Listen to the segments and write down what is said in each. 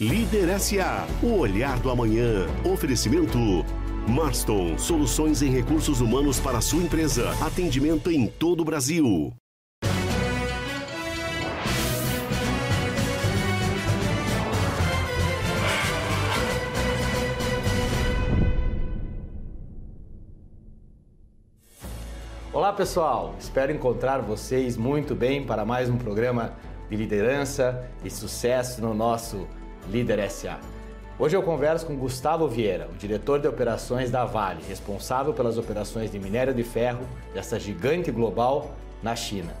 Líder SA, o olhar do amanhã. Oferecimento. Marston, soluções em recursos humanos para sua empresa. Atendimento em todo o Brasil. Olá pessoal, espero encontrar vocês muito bem para mais um programa de liderança e sucesso no nosso Líder SA. Hoje eu converso com Gustavo Vieira, o diretor de operações da Vale, responsável pelas operações de minério de ferro dessa gigante global na China.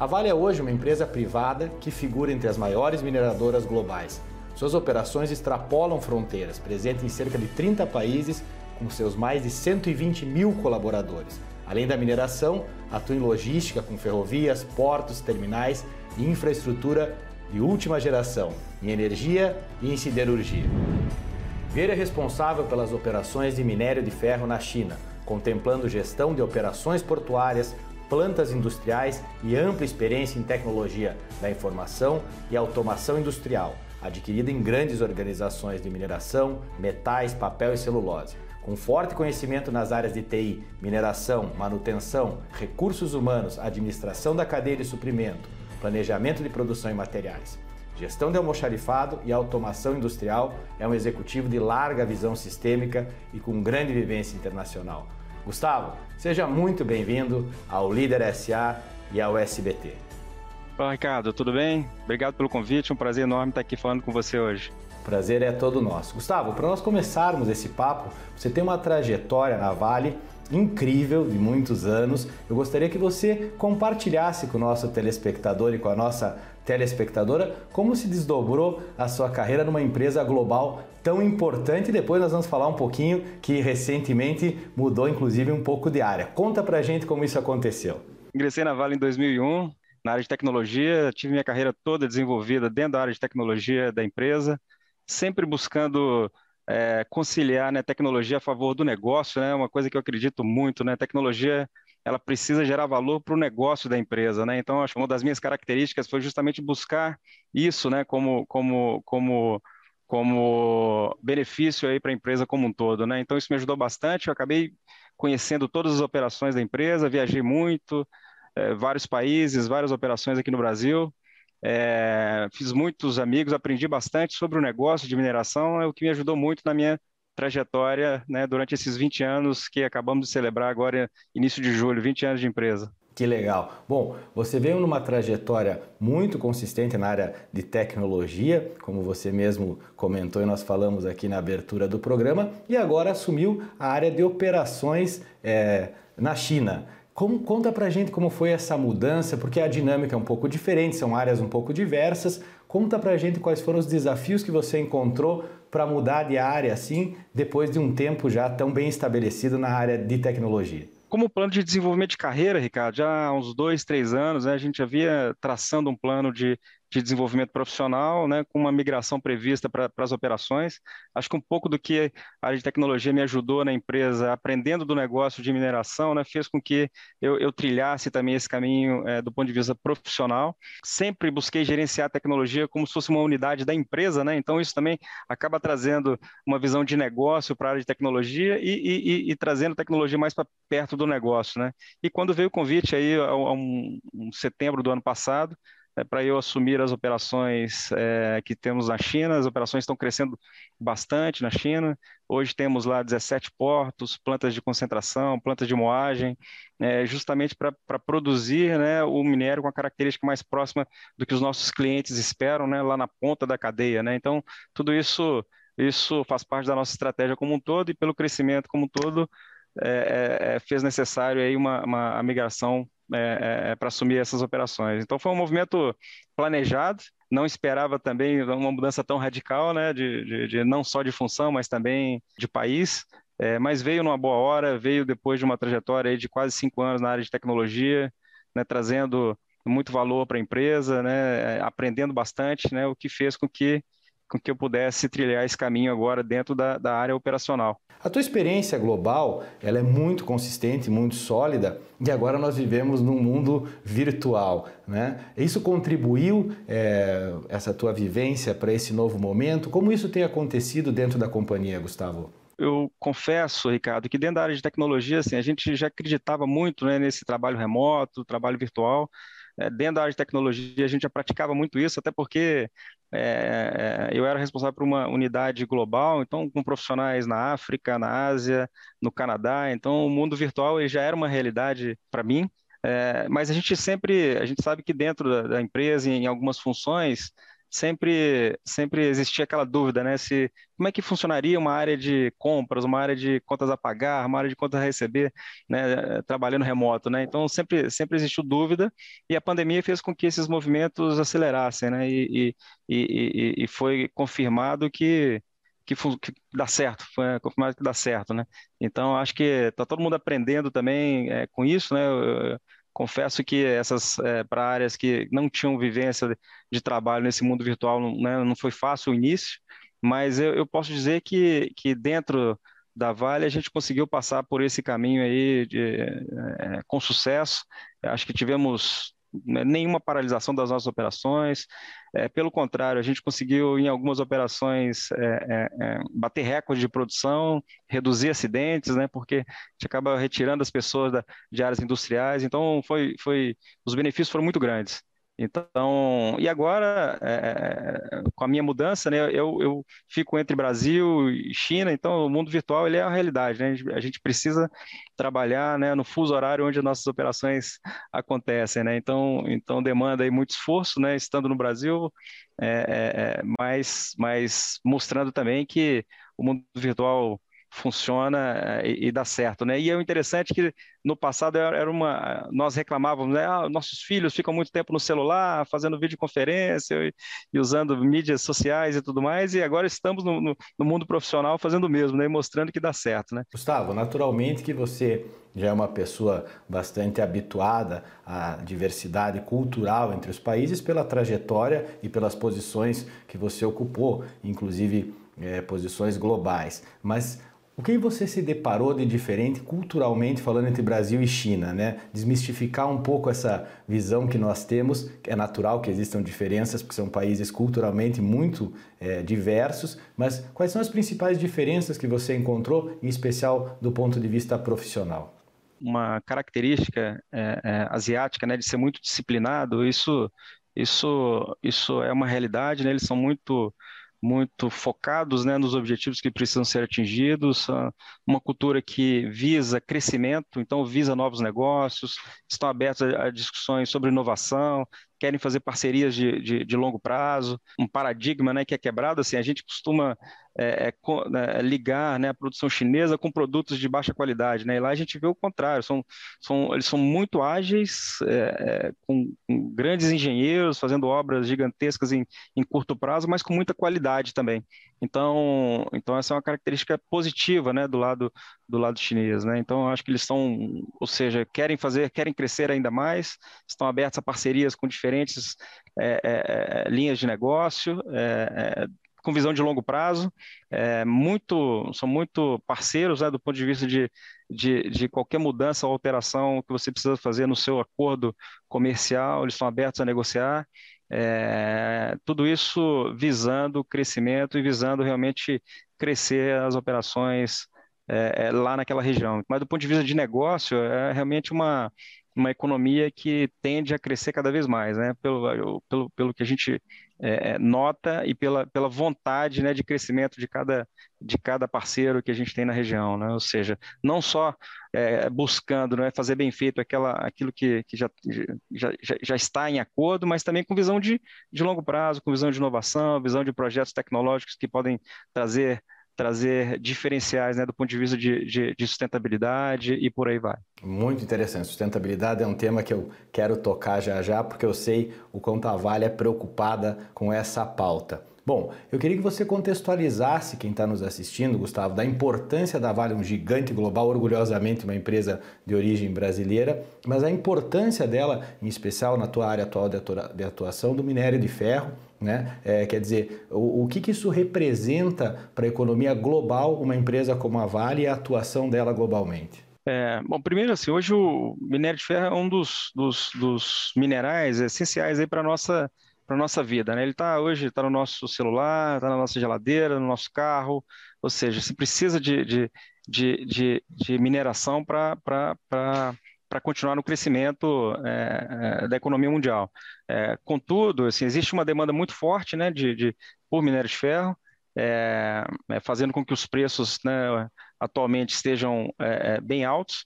A Vale é hoje uma empresa privada que figura entre as maiores mineradoras globais. Suas operações extrapolam fronteiras, presente em cerca de 30 países, com seus mais de 120 mil colaboradores. Além da mineração, atua em logística com ferrovias, portos, terminais e infraestrutura de última geração, em energia e em siderurgia. Vieira é responsável pelas operações de minério de ferro na China, contemplando gestão de operações portuárias, plantas industriais e ampla experiência em tecnologia da informação e automação industrial, adquirida em grandes organizações de mineração, metais, papel e celulose com forte conhecimento nas áreas de TI, mineração, manutenção, recursos humanos, administração da cadeia de suprimento, planejamento de produção e materiais. Gestão de almoxarifado e automação industrial é um executivo de larga visão sistêmica e com grande vivência internacional. Gustavo, seja muito bem-vindo ao Líder SA e ao SBT. Olá, Ricardo, tudo bem? Obrigado pelo convite, um prazer enorme estar aqui falando com você hoje. Prazer é todo nosso. Gustavo, para nós começarmos esse papo, você tem uma trajetória na Vale incrível de muitos anos. Eu gostaria que você compartilhasse com o nosso telespectador e com a nossa telespectadora como se desdobrou a sua carreira numa empresa global tão importante. Depois nós vamos falar um pouquinho que recentemente mudou inclusive um pouco de área. Conta pra gente como isso aconteceu. Ingressei na Vale em 2001, na área de tecnologia, tive minha carreira toda desenvolvida dentro da área de tecnologia da empresa sempre buscando é, conciliar né, tecnologia a favor do negócio, né, uma coisa que eu acredito muito, né, tecnologia ela precisa gerar valor para o negócio da empresa, né? Então, acho que uma das minhas características foi justamente buscar isso, né, como, como, como, como benefício aí para a empresa como um todo, né? Então, isso me ajudou bastante. Eu acabei conhecendo todas as operações da empresa, viajei muito, é, vários países, várias operações aqui no Brasil. É, fiz muitos amigos, aprendi bastante sobre o negócio de mineração, é o que me ajudou muito na minha trajetória né, durante esses 20 anos que acabamos de celebrar agora, início de julho, 20 anos de empresa. Que legal. Bom, você veio numa trajetória muito consistente na área de tecnologia, como você mesmo comentou e nós falamos aqui na abertura do programa, e agora assumiu a área de operações é, na China. Como, conta pra gente como foi essa mudança, porque a dinâmica é um pouco diferente, são áreas um pouco diversas. Conta pra gente quais foram os desafios que você encontrou para mudar de área assim, depois de um tempo já tão bem estabelecido na área de tecnologia. Como plano de desenvolvimento de carreira, Ricardo, já há uns dois, três anos, né, a gente havia traçando um plano de de desenvolvimento profissional, né, com uma migração prevista para as operações. Acho que um pouco do que a área de tecnologia me ajudou na empresa, aprendendo do negócio de mineração, né, fez com que eu, eu trilhasse também esse caminho é, do ponto de vista profissional. Sempre busquei gerenciar a tecnologia como se fosse uma unidade da empresa, né, então isso também acaba trazendo uma visão de negócio para a área de tecnologia e, e, e, e trazendo tecnologia mais para perto do negócio. Né. E quando veio o convite aí, a um, um setembro do ano passado, é, para eu assumir as operações é, que temos na China. As operações estão crescendo bastante na China. Hoje temos lá 17 portos, plantas de concentração, plantas de moagem, é, justamente para produzir né, o minério com a característica mais próxima do que os nossos clientes esperam, né, lá na ponta da cadeia. Né? Então, tudo isso, isso faz parte da nossa estratégia como um todo e pelo crescimento como um todo, é, é, é fez necessário aí uma, uma migração é, é, é para assumir essas operações. Então foi um movimento planejado, não esperava também uma mudança tão radical, né, de, de, de não só de função, mas também de país. É, mas veio numa boa hora, veio depois de uma trajetória de quase cinco anos na área de tecnologia, né, trazendo muito valor para a empresa, né, aprendendo bastante, né, o que fez com que com que eu pudesse trilhar esse caminho agora dentro da, da área operacional. A tua experiência global ela é muito consistente, muito sólida e agora nós vivemos num mundo virtual. Né? Isso contribuiu, é, essa tua vivência, para esse novo momento? Como isso tem acontecido dentro da companhia, Gustavo? eu confesso, Ricardo, que dentro da área de tecnologia, assim, a gente já acreditava muito né, nesse trabalho remoto, trabalho virtual, dentro da área de tecnologia, a gente já praticava muito isso, até porque é, eu era responsável por uma unidade global, então com profissionais na África, na Ásia, no Canadá, então o mundo virtual ele já era uma realidade para mim, é, mas a gente sempre, a gente sabe que dentro da, da empresa, em algumas funções, sempre, sempre existia aquela dúvida, né? Se, como é que funcionaria uma área de compras, uma área de contas a pagar, uma área de contas a receber, né? Trabalhando remoto, né? Então, sempre, sempre existiu dúvida e a pandemia fez com que esses movimentos acelerassem, né? E, e, e, e foi confirmado que, que, que, dá certo, foi confirmado que dá certo, né? Então, acho que está todo mundo aprendendo também é, com isso, né? Eu, confesso que essas é, para áreas que não tinham vivência de trabalho nesse mundo virtual né, não foi fácil o início, mas eu, eu, posso dizer que, que dentro da Vale a gente conseguiu passar por esse caminho aí de, é, com sucesso. Acho que tivemos nenhuma paralisação das nossas operações. É, pelo contrário, a gente conseguiu, em algumas operações, é, é, é, bater recorde de produção, reduzir acidentes, né, porque a gente acaba retirando as pessoas da, de áreas industriais. Então, foi, foi, os benefícios foram muito grandes. Então, e agora, é, com a minha mudança, né, eu, eu fico entre Brasil e China, então o mundo virtual ele é a realidade, né? A gente precisa trabalhar né, no fuso horário onde as nossas operações acontecem, né? Então, então demanda aí muito esforço, né, estando no Brasil, é, é, mas, mas mostrando também que o mundo virtual funciona eh, e, e, dá certo, né? E é interessante que no passado era uma, nós reclamávamos, né? Ah, nossos filhos ficam muito tempo no celular, fazendo videoconferência e, e usando mídias sociais e tudo mais, e agora estamos no, no, no, mundo profissional fazendo o mesmo, né? E mostrando que dá certo, né? Gustavo, naturalmente que você já é uma pessoa bastante habituada à diversidade cultural entre os países pela trajetória e pelas posições que você ocupou, inclusive é, posições globais. Mas o que você se deparou de diferente culturalmente falando entre Brasil e China, né? Desmistificar um pouco essa visão que nós temos, é natural que existam diferenças, porque são países culturalmente muito é, diversos, mas quais são as principais diferenças que você encontrou, em especial do ponto de vista profissional? Uma característica é, é, asiática, né, de ser muito disciplinado, isso, isso, isso é uma realidade, né? Eles são muito muito focados né, nos objetivos que precisam ser atingidos, ah, uma cultura que visa crescimento, então visa novos negócios, estão abertos a, discussões sobre inovação, querem fazer parcerias de, de, de, longo prazo, um paradigma né, que é quebrado. Assim, a gente costuma é, é, né, ligar né, a produção chinesa com produtos de baixa qualidade. Né, e lá a gente vê o contrário, são, são, eles são muito ágeis, é, é, com, com, grandes engenheiros, fazendo obras gigantescas em, em curto prazo, mas com muita qualidade também. Então, então essa é uma característica positiva, né, do lado do lado chinês, né? Então, acho que eles estão, ou seja, querem fazer, querem crescer ainda mais, estão abertos a parcerias com diferentes é, é, é linhas de negócio, é, é, com visão de longo prazo, é, muito, são muito parceiros né, do ponto de vista de, de, de, qualquer mudança ou alteração que você precisa fazer no seu acordo comercial, eles estão abertos a negociar. É, tudo isso visando crescimento e visando realmente crescer as operações é, é, lá naquela região. Mas do ponto de vista de negócio, é realmente uma, uma economia que tende a crescer cada vez mais, né? pelo, pelo, pelo que a gente é, é, nota e pela, pela vontade né, de crescimento de cada, de cada parceiro que a gente tem na região. Né? Ou seja, não só é, buscando né, fazer bem feito aquela, aquilo que, que já, já, já está em acordo, mas também com visão de, de longo prazo, com visão de inovação, visão de projetos tecnológicos que podem trazer trazer diferenciais né, do ponto de vista de, de, de, sustentabilidade e por aí vai. Muito interessante. Sustentabilidade é um tema que eu quero tocar já já, porque eu sei o quanto a Vale é preocupada com essa pauta. Bom, eu queria que você contextualizasse quem está nos assistindo, Gustavo, da importância da Vale, um gigante global, orgulhosamente uma empresa de origem brasileira, mas a importância dela, em especial na tua área atual de atuação, do minério de ferro. Né? É, quer dizer, o, o que, que isso representa para a economia global, uma empresa como a Vale e a atuação dela globalmente? É, bom, primeiro assim, hoje o minério de ferro é um dos, dos, dos minerais essenciais para a nossa, nossa vida, né? Ele está hoje está no nosso celular, está na nossa geladeira, no nosso carro, ou seja, se precisa de, de, de, de, de mineração para para continuar no crescimento é, é, da economia mundial. É, contudo, assim, existe uma demanda muito forte né, de, de por minério de ferro, é, é, fazendo com que os preços né, atualmente estejam é, bem altos,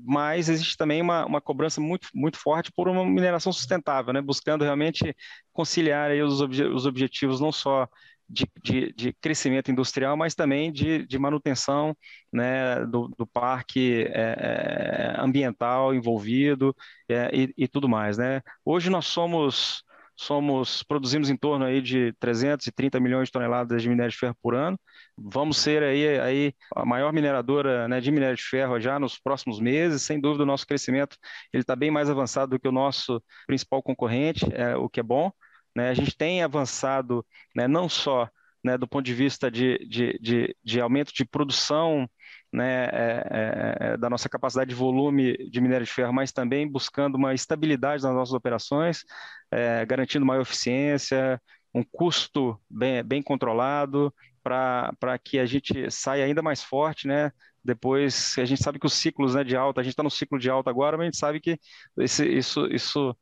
mas existe também uma, uma cobrança muito, muito forte por uma mineração sustentável, né, buscando realmente conciliar aí os, obje os objetivos não só de, de, de, crescimento industrial, mas também de, de manutenção né, do, do parque é, ambiental envolvido é, e, e, tudo mais. Né? Hoje nós somos, somos produzimos em torno aí de 330 milhões de toneladas de minério de ferro por ano. Vamos ser aí, aí a maior mineradora né, de minério de ferro já nos próximos meses. Sem dúvida, o nosso crescimento ele está bem mais avançado do que o nosso principal concorrente, é, o que é bom. Né? A gente tem avançado né, não só né, do ponto de vista de, de, de, de aumento de produção né, é, é, é, da nossa capacidade de volume de minério de ferro, mas também buscando uma estabilidade nas nossas operações, é, garantindo maior eficiência, um custo bem, bem controlado, para que a gente saia ainda mais forte, né? Depois, a gente sabe que os ciclos né, de alta, a gente está no ciclo de alta agora, mas a gente sabe que esse, isso, isso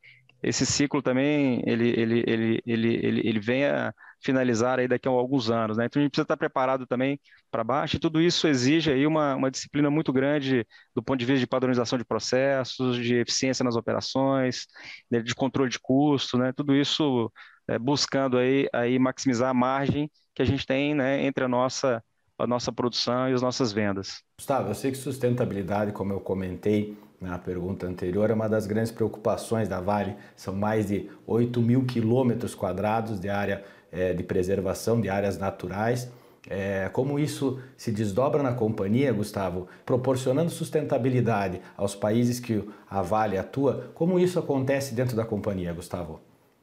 esse ciclo também ele, ele, ele, ele, ele, ele vem a finalizar aí daqui a alguns anos, né? Então a gente precisa estar preparado também para baixo e tudo isso exige aí uma, uma disciplina muito grande do ponto de vista de padronização de processos, de eficiência nas operações, né, de controle de custo, né? Tudo isso é, buscando aí, aí maximizar a margem que a gente tem né, entre a nossa, a nossa produção e as nossas vendas. Gustavo, eu sei que sustentabilidade, como eu comentei, na pergunta anterior, é uma das grandes preocupações da Vale. São mais de 8 mil quilômetros quadrados de área é, de preservação, de áreas naturais. É, como isso se desdobra na companhia, Gustavo, proporcionando sustentabilidade aos países que a Vale atua, como isso acontece dentro da companhia, Gustavo?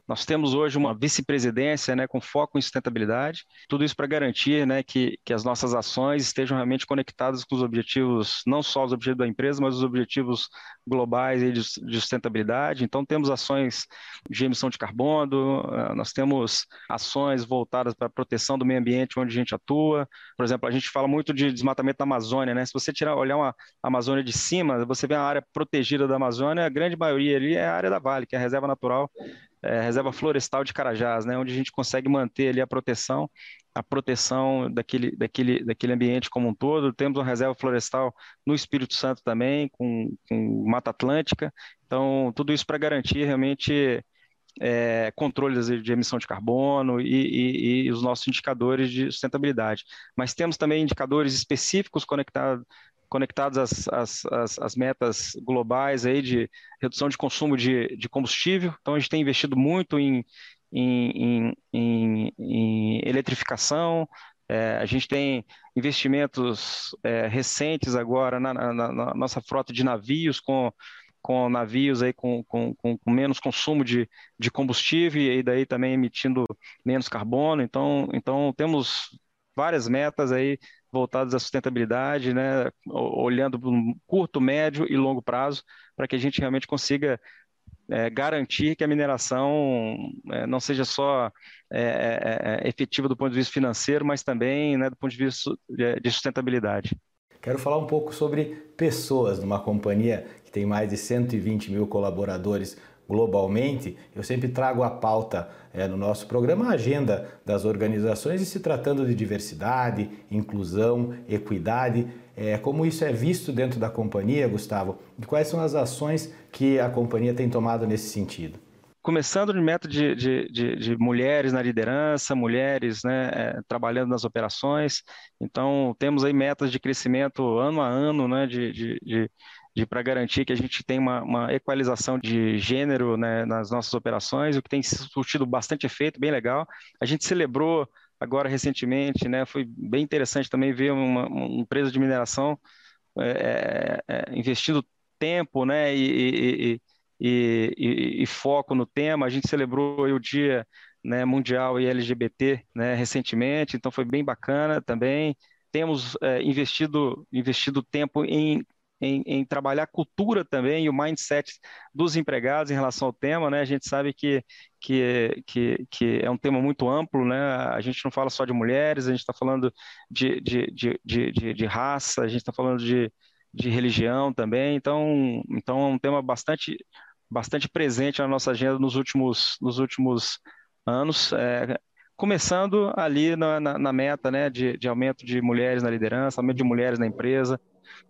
Nós temos hoje uma vice-presidência né, com foco em sustentabilidade, tudo isso para garantir né, que, que as nossas ações estejam realmente conectadas com os objetivos, não só os objetivos da empresa, mas os objetivos globais de, de sustentabilidade. Então, temos ações de emissão de carbono, eh, nós temos ações voltadas para a proteção do meio ambiente onde a gente atua. Por exemplo, a gente fala muito de desmatamento da Amazônia. Né? Se você tirar, olhar uma Amazônia de cima, você vê a área protegida da Amazônia, a grande maioria ali é a área da Vale, que é a reserva natural é, reserva florestal de Carajás, né, onde a gente consegue manter ali a proteção, a proteção daquele, daquele, daquele ambiente como um todo. Temos uma reserva florestal no Espírito Santo também, com, com Mata Atlântica. Então, tudo isso para garantir realmente é, controles de emissão de carbono e, e, e, os nossos indicadores de sustentabilidade. Mas temos também indicadores específicos conectados conectados às, às, às, às, metas globais aí de redução de consumo de, de combustível. Então, a gente tem investido muito em, em, em, em eletrificação, é, a gente tem investimentos é, recentes agora na, na, na, nossa frota de navios, com, com navios aí com, com, com, menos consumo de, de combustível e daí também emitindo menos carbono. Então, então temos várias metas aí voltadas à sustentabilidade, né, olhando para um curto, médio e longo prazo, para que a gente realmente consiga é, garantir que a mineração é, não seja só é, é, é efetiva do ponto de vista financeiro, mas também né, do ponto de vista de sustentabilidade. Quero falar um pouco sobre pessoas numa companhia tem mais de 120 mil colaboradores globalmente, eu sempre trago a pauta é, no nosso programa, a agenda das organizações e se tratando de diversidade, inclusão, equidade, é, como isso é visto dentro da companhia, Gustavo, e quais são as ações que a companhia tem tomado nesse sentido? começando de meta de, de, de, de, mulheres na liderança, mulheres né, é, trabalhando nas operações. Então, temos aí metas de crescimento ano a ano, né, de, de para garantir que a gente tem uma, uma equalização de gênero né, nas nossas operações, o que tem surtido bastante efeito, bem legal. A gente celebrou agora recentemente, né, foi bem interessante também ver uma, uma empresa de mineração é, é, é investindo tempo né, e, e, e, e, foco no tema. A gente celebrou o Dia né, Mundial e LGBT né, recentemente, então foi bem bacana também. Temos é, investido, investido tempo em em, em, trabalhar a cultura também e o mindset dos empregados em relação ao tema, né? A gente sabe que, que, que, que é um tema muito amplo, né? A gente não fala só de mulheres, a gente está falando de, de, de, de, de raça, a gente está falando de, de religião também, então, então é um tema bastante, bastante presente na nossa agenda nos últimos, nos últimos anos. É, começando ali na, na, na, meta né, de, de aumento de mulheres na liderança, aumento de mulheres na empresa,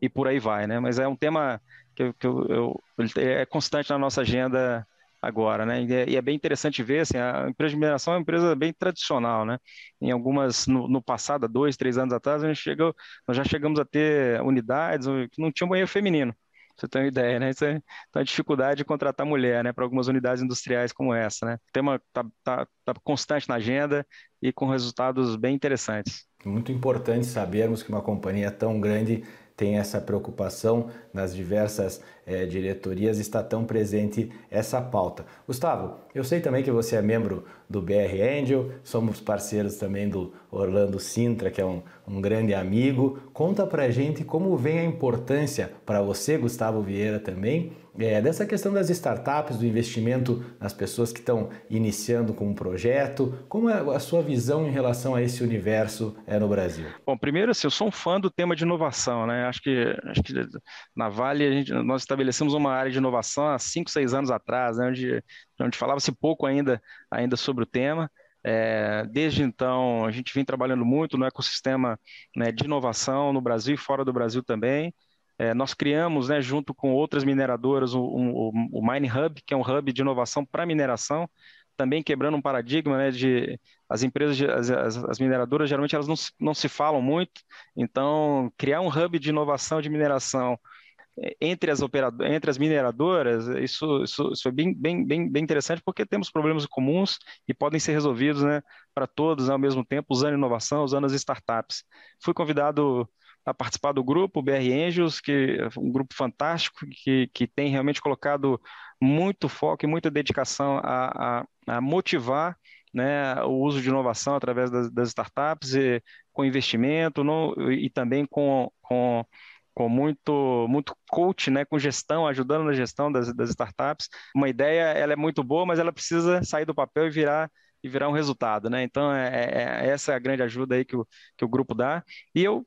e por aí vai, né? Mas é um tema que, que eu, eu, é constante na nossa agenda agora, né? E é, e é, bem interessante ver, assim, a empresa de mineração é uma empresa bem tradicional, né? Em algumas, no, no passado, dois, três anos atrás, a gente chegou, nós já chegamos a ter unidades que não tinham banheiro feminino. Você tem uma ideia, né? Isso é, então, a dificuldade de contratar mulher, né? Para algumas unidades industriais como essa, né? O tema está tá, tá constante na agenda e com resultados bem interessantes. Muito importante sabermos que uma companhia tão grande tem essa preocupação nas diversas é, diretorias, está tão presente essa pauta. Gustavo, eu sei também que você é membro do BR Angel, somos parceiros também do Orlando Sintra, que é um, um grande amigo. Conta pra gente como vem a importância para você, Gustavo Vieira, também, é, dessa questão das startups, do investimento nas pessoas que estão iniciando com um projeto. Como é a sua visão em relação a esse universo é, no Brasil? Bom, primeiro, assim, eu sou um fã do tema de inovação, né? Acho que, acho que na Vale gente, nós estabelecemos uma área de inovação há cinco, seis anos atrás, né, onde, onde falava-se pouco ainda, ainda sobre o tema. É, desde então, a gente vem trabalhando muito no ecossistema né, de inovação no Brasil e fora do Brasil também. É, nós criamos, né, junto com outras mineradoras, o, o, o Mine Hub, que é um hub de inovação para mineração, também quebrando um paradigma né, de as empresas, as, as, mineradoras, geralmente elas não, não se falam muito, então criar um hub de inovação de mineração é, entre as, operadoras, entre as mineradoras, isso, isso, isso é bem, bem, bem, bem interessante porque temos problemas comuns e podem ser resolvidos né, para todos ao mesmo tempo, usando inovação, usando as startups. Fui convidado a participar do grupo BR Angels, que é um grupo fantástico que, que tem realmente colocado muito foco e muita dedicação a, a, a motivar né, o uso de inovação através das, das startups, e, com investimento e também com, com, com muito, muito coach, né, com gestão, ajudando na gestão das, das startups. Uma ideia ela é muito boa, mas ela precisa sair do papel e virar e virar um resultado, né? Então, é, é, é, essa é a grande ajuda aí que o, que o grupo dá. E eu,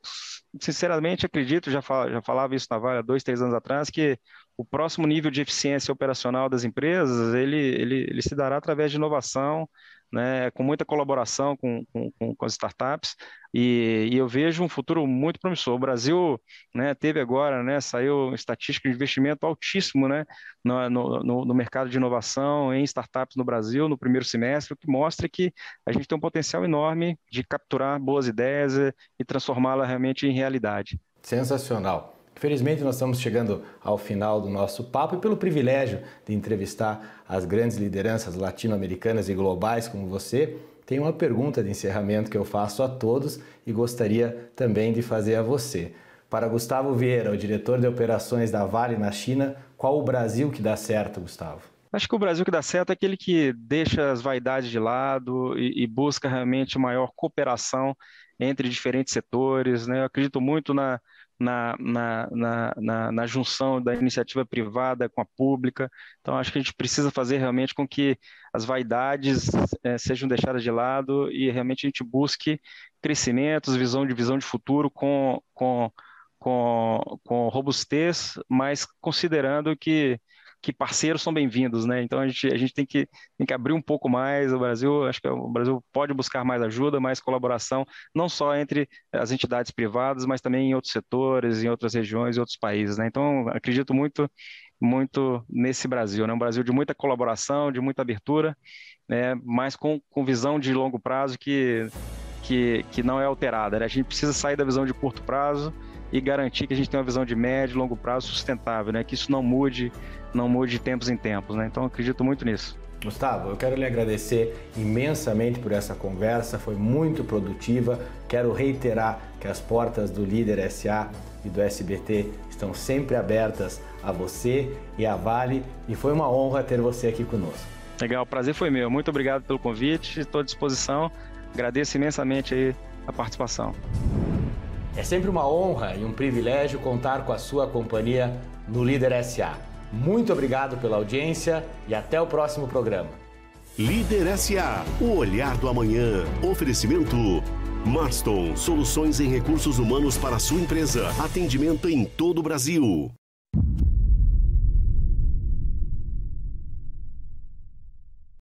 sinceramente, acredito, já, fal, já falava isso na Vale há dois, três anos atrás, que o próximo nível de eficiência operacional das empresas, ele, ele, ele se dará através de inovação, né, com muita colaboração com, com, com as startups, e, e, eu vejo um futuro muito promissor. O Brasil né, teve agora, né, saiu estatística de investimento altíssimo né, no, no, no, mercado de inovação em startups no Brasil no primeiro semestre, o que mostra que a gente tem um potencial enorme de capturar boas ideias e, e transformá-las realmente em realidade. Sensacional. Infelizmente, nós estamos chegando ao final do nosso papo e pelo privilégio de entrevistar as grandes lideranças latino-americanas e globais como você, tem uma pergunta de encerramento que eu faço a todos e gostaria também de fazer a você. Para Gustavo Vieira, o diretor de operações da Vale na China, qual o Brasil que dá certo, Gustavo? Acho que o Brasil que dá certo é aquele que deixa as vaidades de lado e, e busca realmente maior cooperação entre diferentes setores. Né? Eu acredito muito na, na, na, na, na, na junção da iniciativa privada com a pública. Então, acho que a gente precisa fazer realmente com que as vaidades é, sejam deixadas de lado e realmente a gente busque crescimentos, visão de visão de futuro com, com, com, com robustez, mas considerando que que parceiros são bem-vindos, né? Então a gente, a gente tem, que, tem que abrir um pouco mais. O Brasil, acho que o Brasil pode buscar mais ajuda, mais colaboração, não só entre as entidades privadas, mas também em outros setores, em outras regiões e outros países, né? Então acredito muito, muito nesse Brasil, né? Um Brasil de muita colaboração, de muita abertura, né? Mas com, com visão de longo prazo que, que, que não é alterada. Né? A gente precisa sair da visão de curto prazo e garantir que a gente tenha uma visão de médio e longo prazo sustentável, né? Que isso não mude, não mude de tempos em tempos, né? Então acredito muito nisso. Gustavo, eu quero lhe agradecer imensamente por essa conversa, foi muito produtiva. Quero reiterar que as portas do Líder SA e do SBT estão sempre abertas a você e a Vale e foi uma honra ter você aqui conosco. Legal, o prazer foi meu. Muito obrigado pelo convite, estou à disposição. Agradeço imensamente aí a participação. É sempre uma honra e um privilégio contar com a sua companhia no Líder SA. Muito obrigado pela audiência e até o próximo programa. Líder SA, o olhar do amanhã. Oferecimento Marston, soluções em recursos humanos para a sua empresa. Atendimento em todo o Brasil.